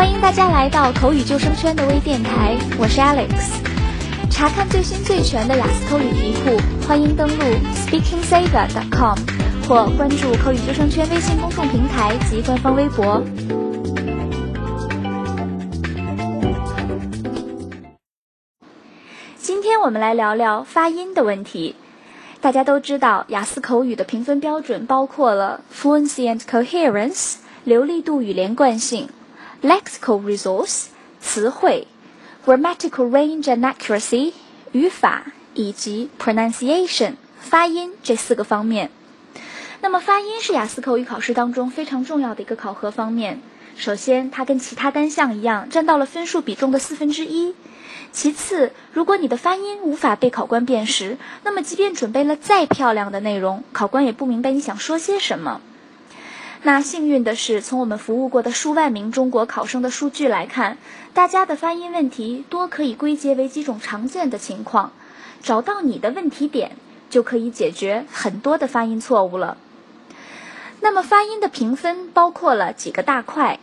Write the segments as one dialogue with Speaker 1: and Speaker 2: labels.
Speaker 1: 欢迎大家来到口语救生圈的微电台，我是 Alex。查看最新最全的雅思口语题库，欢迎登录 SpeakingSaver.com 或关注口语救生圈微信公众平台及官方微博。今天我们来聊聊发音的问题。大家都知道，雅思口语的评分标准包括了 fluency and coherence 流利度与连贯性，lexical resource 词汇，grammatical range and accuracy 语法以及 pronunciation 发音这四个方面。那么发音是雅思口语考试当中非常重要的一个考核方面。首先，它跟其他单项一样，占到了分数比重的四分之一。其次，如果你的发音无法被考官辨识，那么即便准备了再漂亮的内容，考官也不明白你想说些什么。那幸运的是，从我们服务过的数万名中国考生的数据来看，大家的发音问题多可以归结为几种常见的情况，找到你的问题点，就可以解决很多的发音错误了。那么发音的评分包括了几个大块，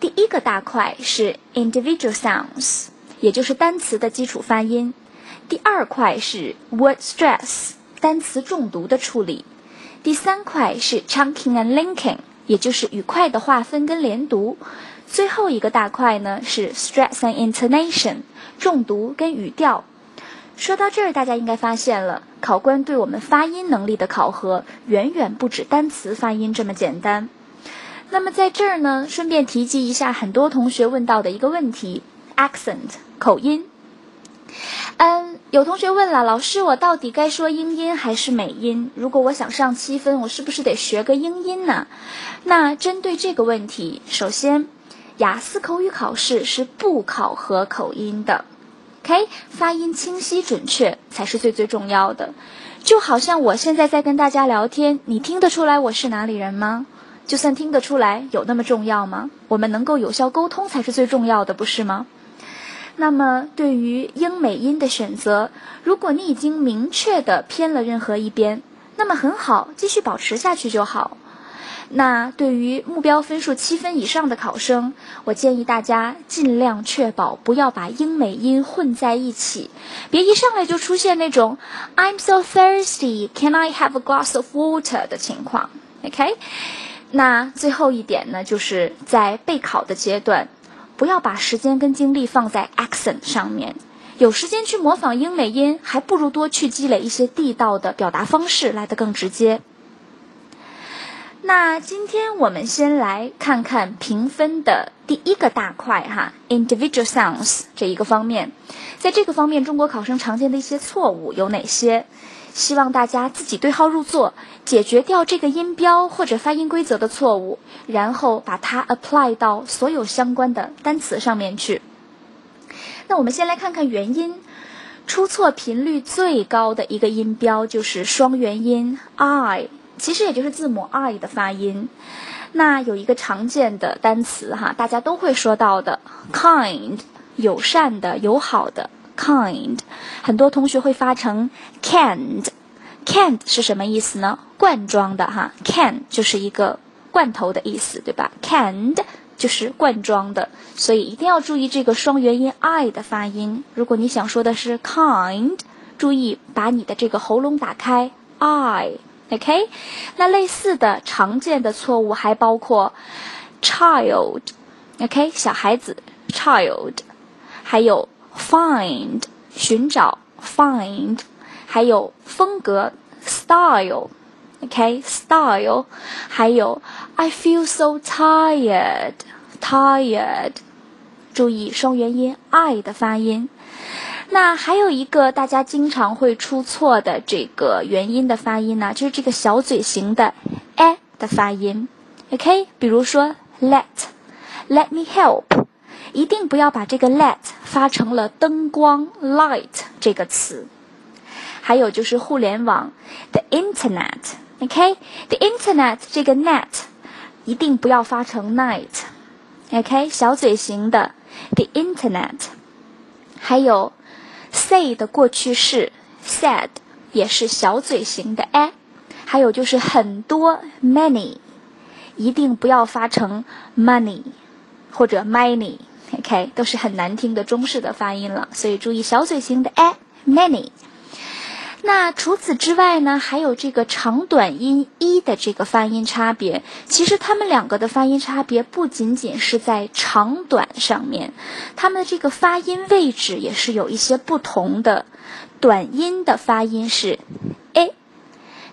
Speaker 1: 第一个大块是 individual sounds。也就是单词的基础发音。第二块是 word stress，单词重读的处理。第三块是 chunking and linking，也就是语块的划分跟连读。最后一个大块呢是 stress and intonation，重读跟语调。说到这儿，大家应该发现了，考官对我们发音能力的考核远远不止单词发音这么简单。那么在这儿呢，顺便提及一下很多同学问到的一个问题。accent 口音，嗯，有同学问了，老师，我到底该说英音还是美音？如果我想上七分，我是不是得学个英音呢？那针对这个问题，首先，雅思口语考试是不考核口音的，OK，发音清晰准确才是最最重要的。就好像我现在在跟大家聊天，你听得出来我是哪里人吗？就算听得出来，有那么重要吗？我们能够有效沟通才是最重要的，不是吗？那么，对于英美音的选择，如果你已经明确的偏了任何一边，那么很好，继续保持下去就好。那对于目标分数七分以上的考生，我建议大家尽量确保不要把英美音混在一起，别一上来就出现那种 "I'm so thirsty, can I have a glass of water" 的情况。OK，那最后一点呢，就是在备考的阶段。不要把时间跟精力放在 accent 上面，有时间去模仿英美音，还不如多去积累一些地道的表达方式来得更直接。那今天我们先来看看评分的第一个大块哈，individual sounds 这一个方面，在这个方面，中国考生常见的一些错误有哪些？希望大家自己对号入座，解决掉这个音标或者发音规则的错误，然后把它 apply 到所有相关的单词上面去。那我们先来看看元音，出错频率最高的一个音标就是双元音 i，其实也就是字母 i 的发音。那有一个常见的单词哈，大家都会说到的 kind，友善的、友好的。kind，很多同学会发成 canned，canned 是什么意思呢？罐装的哈，can 就是一个罐头的意思，对吧？canned 就是罐装的，所以一定要注意这个双元音 i 的发音。如果你想说的是 kind，注意把你的这个喉咙打开，i，OK？那类似的常见的错误还包括 child，OK？小孩子 child，还有。Find 寻找 find，还有风格 style，OK，style，还有 I feel so tired tired，注意双元音 I 的发音。那还有一个大家经常会出错的这个元音的发音呢，就是这个小嘴型的 a 的发音，OK，比如说 let let me help。一定不要把这个 let 发成了灯光 light 这个词。还有就是互联网 the internet，OK，the internet 这个 net 一定不要发成 night，OK，小嘴型的 the internet。还有 say 的过去式 said 也是小嘴型的 a。还有就是很多 many，一定不要发成 money。或者 many OK，都是很难听的中式的发音了，所以注意小嘴型的 a many。那除此之外呢，还有这个长短音一的这个发音差别。其实它们两个的发音差别不仅仅是在长短上面，它们的这个发音位置也是有一些不同的。短音的发音是 a，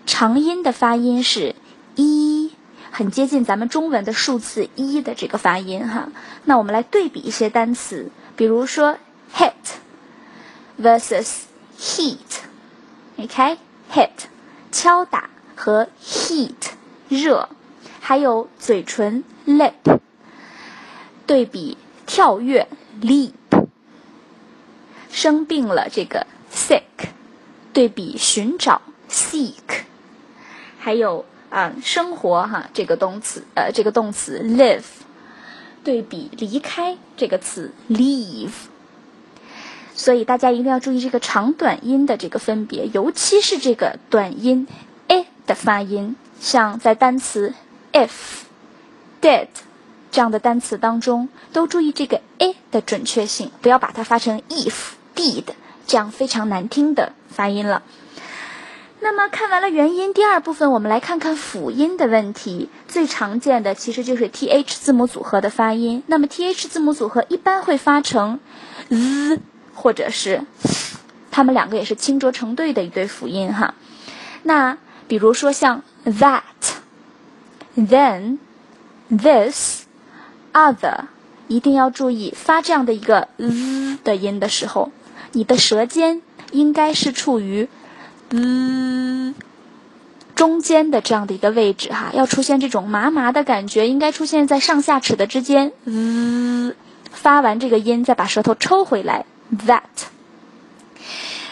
Speaker 1: 长音的发音是一，很接近咱们中文的数字一的这个发音哈。那我们来对比一些单词，比如说 hit versus heat。OK，hit，敲打和 heat，热，还有嘴唇 lip，对比跳跃 leap，生病了这个 sick，对比寻找 seek，还有啊生活哈这个动词呃这个动词 live，对比离开这个词 leave。所以大家一定要注意这个长短音的这个分别，尤其是这个短音 a 的发音。像在单词 if、did 这样的单词当中，都注意这个 a 的准确性，不要把它发成 if、did 这样非常难听的发音了。那么看完了元音，第二部分我们来看看辅音的问题。最常见的其实就是 th 字母组合的发音。那么 th 字母组合一般会发成 z。或者是，他们两个也是清浊成对的一对辅音哈。那比如说像 that、then、this、other，一定要注意发这样的一个 z 的音的时候，你的舌尖应该是处于 z 中间的这样的一个位置哈，要出现这种麻麻的感觉，应该出现在上下齿的之间。z 发完这个音，再把舌头抽回来。that，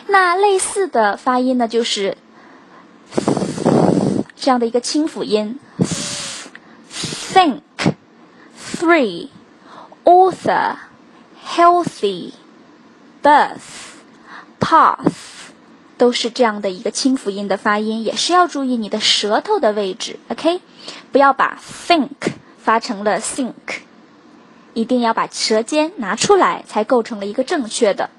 Speaker 1: 那类似的发音呢，就是这样的一个清辅音，think、three、author、healthy、birth、path，都是这样的一个清辅音的发音，也是要注意你的舌头的位置，OK，不要把 think 发成了 think。一定要把舌尖拿出来，才构成了一个正确的。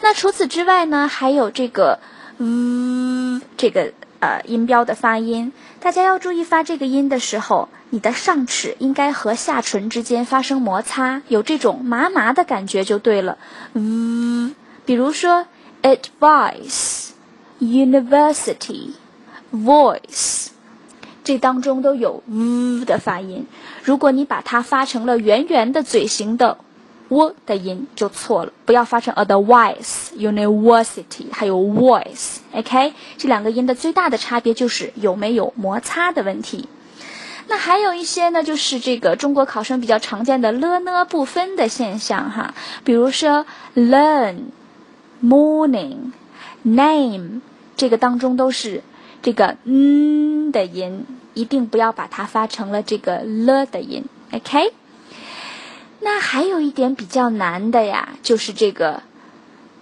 Speaker 1: 那除此之外呢，还有这个“嗯”这个呃音标的发音，大家要注意发这个音的时候，你的上齿应该和下唇之间发生摩擦，有这种麻麻的感觉就对了。嗯，比如说 advice、university、voice。这当中都有 “v” 的发音，如果你把它发成了圆圆的嘴型的 “w” 的音，就错了。不要发成 “otherwise”、“university” 还有 “voice”，OK？这两个音的最大的差别就是有没有摩擦的问题。那还有一些呢，就是这个中国考生比较常见的 “l” “n” 不分的现象哈，比如说 “learn”、“morning”、“name”，这个当中都是。这个嗯的音一定不要把它发成了这个了的音，OK？那还有一点比较难的呀，就是这个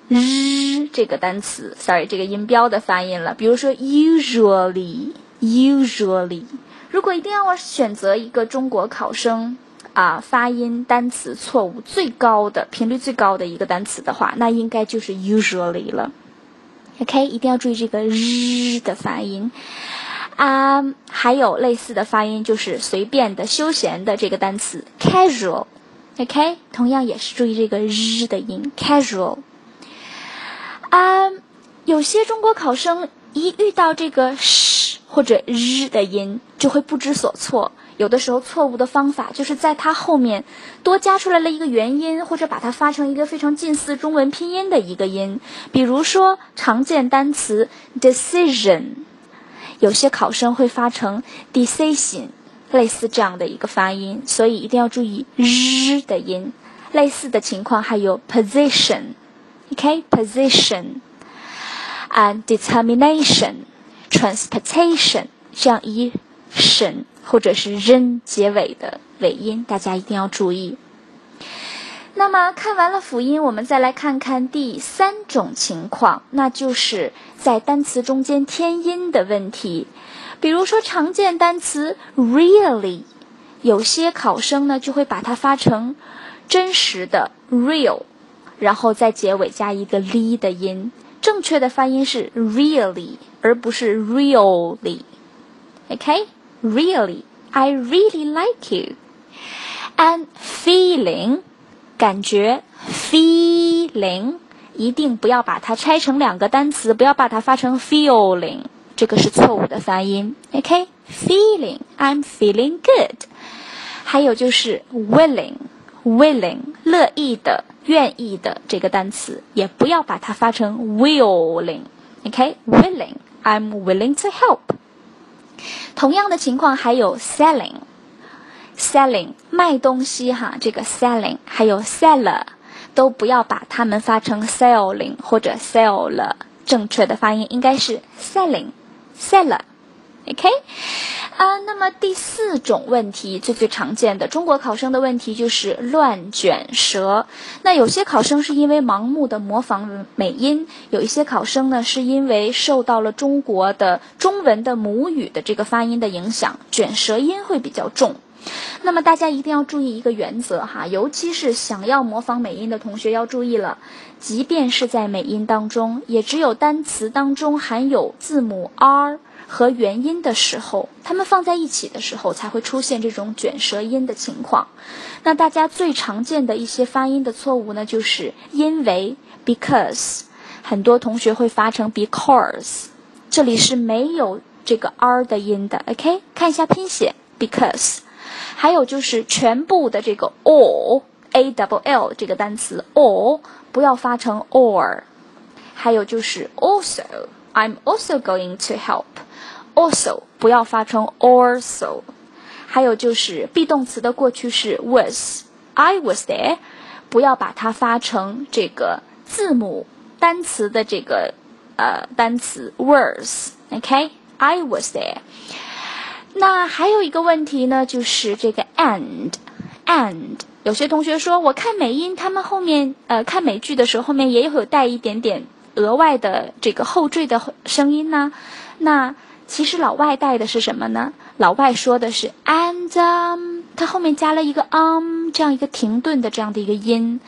Speaker 1: 日这个单词，sorry，这个音标的发音了。比如说 usually，usually，如果一定要我选择一个中国考生啊发音单词错误最高的频率最高的一个单词的话，那应该就是 usually 了。OK，一定要注意这个日的发音啊，还有类似的发音，就是随便的、休闲的这个单词 casual。OK，同样也是注意这个日的音 casual。啊，有些中国考生一遇到这个 sh 或者日的音，就会不知所措。有的时候错误的方法就是在它后面多加出来了一个元音，或者把它发成一个非常近似中文拼音的一个音。比如说常见单词 decision，有些考生会发成 decision，类似这样的一个发音，所以一定要注意日的音。类似的情况还有 position，OK，position，and determination，transportation，这样一省。或者是 “ren” 结尾的尾音，大家一定要注意。那么看完了辅音，我们再来看看第三种情况，那就是在单词中间添音的问题。比如说常见单词 “really”，有些考生呢就会把它发成真实的 real，然后在结尾加一个 li 的音。正确的发音是 really，而不是 really。OK really like you。And feeling，感觉 feeling，一定不要把它拆成两个单词，不要把它发成 feeling，这个是错误的发音。OK，feeling，I'm feeling good。还有就是 willing，willing，乐意的。愿意的这个单词也不要把它发成 willing，OK？Willing，I'm willing to help。 同样的情况还有 selling，selling 卖东西哈，这个 selling 还有 seller 都不要把它们发成 selling 或者 seller，正确的发音应该是 selling，seller，OK？啊，那么第四种问题，最最常见的中国考生的问题就是乱卷舌。那有些考生是因为盲目的模仿美音，有一些考生呢是因为受到了中国的中文的母语的这个发音的影响，卷舌音会比较重。那么大家一定要注意一个原则哈，尤其是想要模仿美音的同学要注意了，即便是在美音当中，也只有单词当中含有字母 r。和元音的时候，它们放在一起的时候才会出现这种卷舌音的情况。那大家最常见的一些发音的错误呢，就是因为 because，很多同学会发成 because，这里是没有这个 r 的音的。OK，看一下拼写 because。还有就是全部的这个 all，a double l 这个单词 all 不要发成 or。还有就是 also，I'm also going to help。Also 不要发成 also，还有就是 be 动词的过去式 was，I was there，不要把它发成这个字母单词的这个呃单词 was，OK，I was there。那还有一个问题呢，就是这个 and，and 有些同学说，我看美音，他们后面呃看美剧的时候，后面也有带一点点额外的这个后缀的声音呢，那。其实老外带的是什么呢？老外说的是 and，它后面加了一个 um，这样一个停顿的这样的一个音，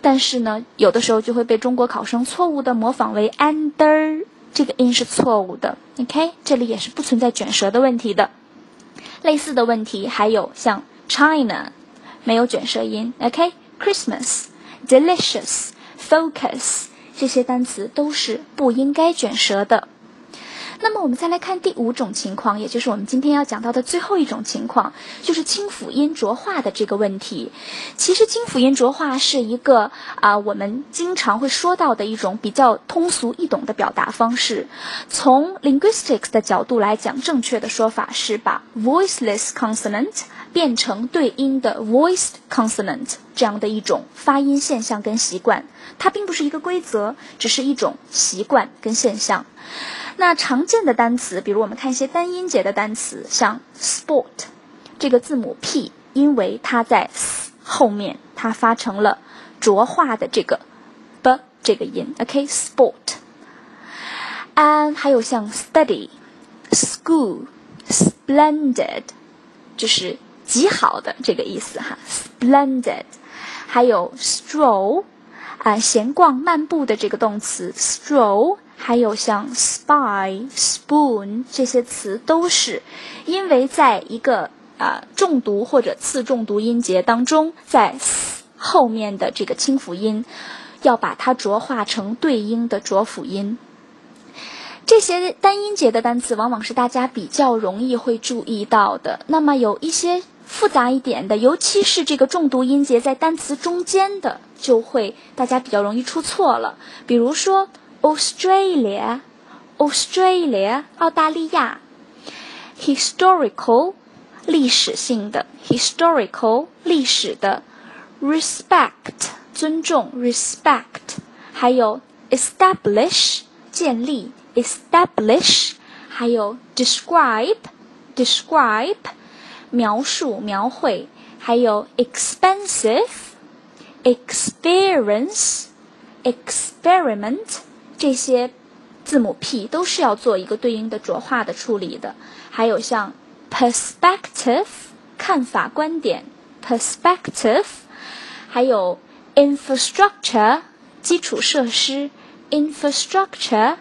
Speaker 1: 但是呢，有的时候就会被中国考生错误的模仿为 under，这个音是错误的。OK，这里也是不存在卷舌的问题的。类似的问题还有像 China，没有卷舌音。OK，Christmas，delicious，focus，这些单词都是不应该卷舌的。那么我们再来看第五种情况，也就是我们今天要讲到的最后一种情况，就是清辅音浊化的这个问题。其实清辅音浊化是一个啊，我们经常会说到的一种比较通俗易懂的表达方式。从 linguistics 的角度来讲，正确的说法是把 voiceless consonant 变成对应的 voiced consonant 这样的一种发音现象跟习惯。它并不是一个规则，只是一种习惯跟现象。那常见的单词，比如我们看一些单音节的单词，像 sport 这个字母 p，因为它在 s 后面，它发成了浊化的这个 b 这个音。OK，sport。啊，还有像 study，school，splendid，就是极好的这个意思哈，splendid。还有 stroll，啊，闲逛、漫步的这个动词 stroll。还有像 spy、spoon 这些词，都是因为在一个啊重读或者次重读音节当中，在后面的这个清辅音，要把它浊化成对应的浊辅音。这些单音节的单词，往往是大家比较容易会注意到的。那么有一些复杂一点的，尤其是这个重读音节在单词中间的，就会大家比较容易出错了。比如说。Australia, Australia，澳大利亚。Historical，历史性的，historical，历史的。Respect，尊重，respect。还有 establish，建立，establish。还有 describe，describe，描述，描绘。还有 expensive，experience，experiment。 这些字母 p 都是要做一个对应的浊化的处理的。还有像 perspective 看法、观点，perspective，还有 infrastructure，基础设施，infrastructure。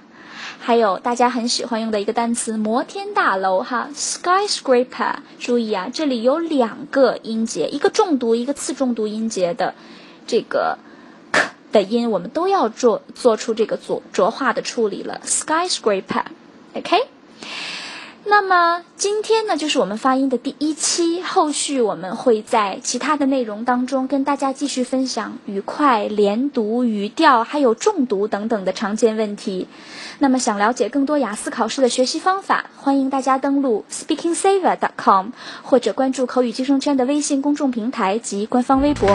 Speaker 1: 还有大家很喜欢用的一个单词，摩天大楼哈，skyscraper。注意啊，这里有两个音节，一个重读，一个次重读音节的这个的音，我们都要做做出这个浊浊化的处理了，skyscraper，OK。那么今天呢，就是我们发音的第一期，后续我们会在其他的内容当中跟大家继续分享语快、连读、语调，还有重读等等的常见问题。那么想了解更多雅思考试的学习方法，欢迎大家登录 speakingsaver.com 或者关注口语计生圈的微信公众平台及官方微博。